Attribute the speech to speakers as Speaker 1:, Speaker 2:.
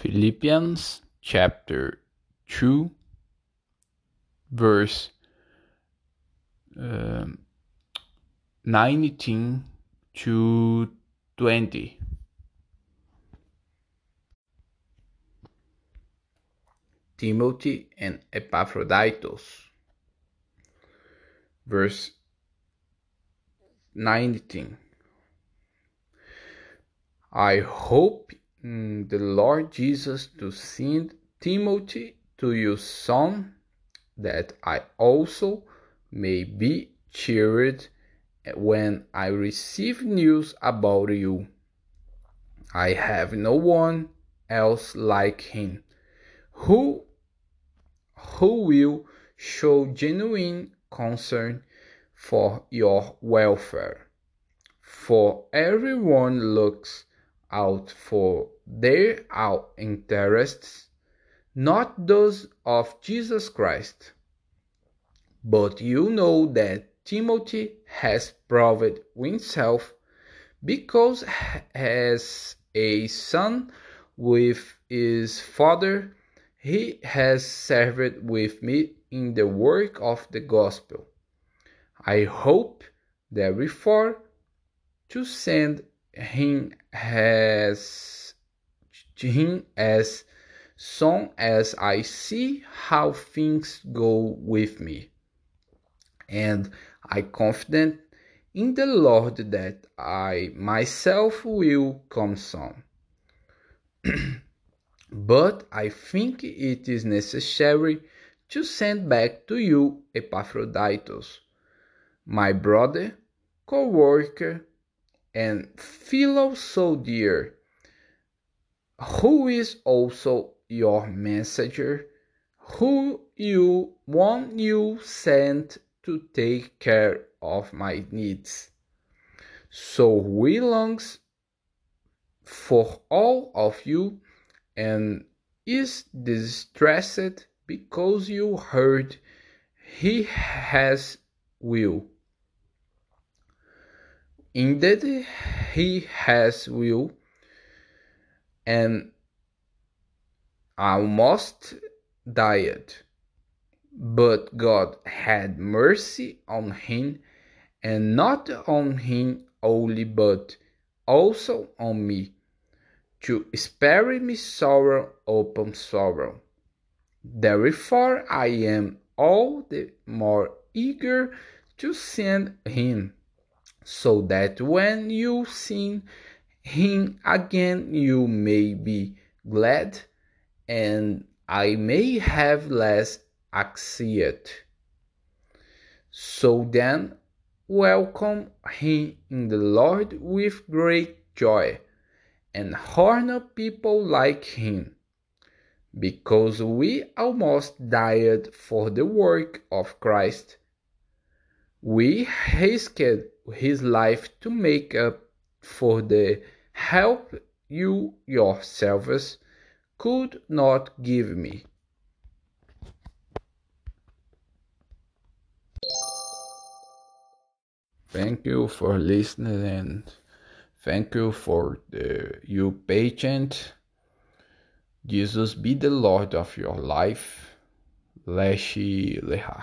Speaker 1: Philippians chapter 2, verse um, 19 to 20. Timothy and Epaphroditus. Verse 19. I hope Mm, the Lord Jesus to send Timothy to you soon, that I also may be cheered when I receive news about you. I have no one else like him who who will show genuine concern for your welfare. For everyone looks out for their own interests, not those of Jesus Christ. But you know that Timothy has proved himself because as a son with his father, he has served with me in the work of the gospel. I hope, therefore, to send him as him as soon as I see how things go with me. And I confident in the Lord that I myself will come soon. but I think it is necessary to send back to you Epaphroditus, my brother, co-worker, and fellow soldier, who is also your messenger, who you want you sent to take care of my needs. So we longs for all of you and is distressed because you heard he has will. Indeed, he has will, and almost died. But God had mercy on him, and not on him only, but also on me, to spare me sorrow upon sorrow. Therefore, I am all the more eager to send him so that when you see him again you may be glad and I may have less anxiety. So then, welcome him in the Lord with great joy, and honor people like him, because we almost died for the work of Christ. We risked his life to make up for the help you yourselves could not give me. Thank you for listening and thank you for the, you patient. Jesus be the Lord of your life. Leshi Leha.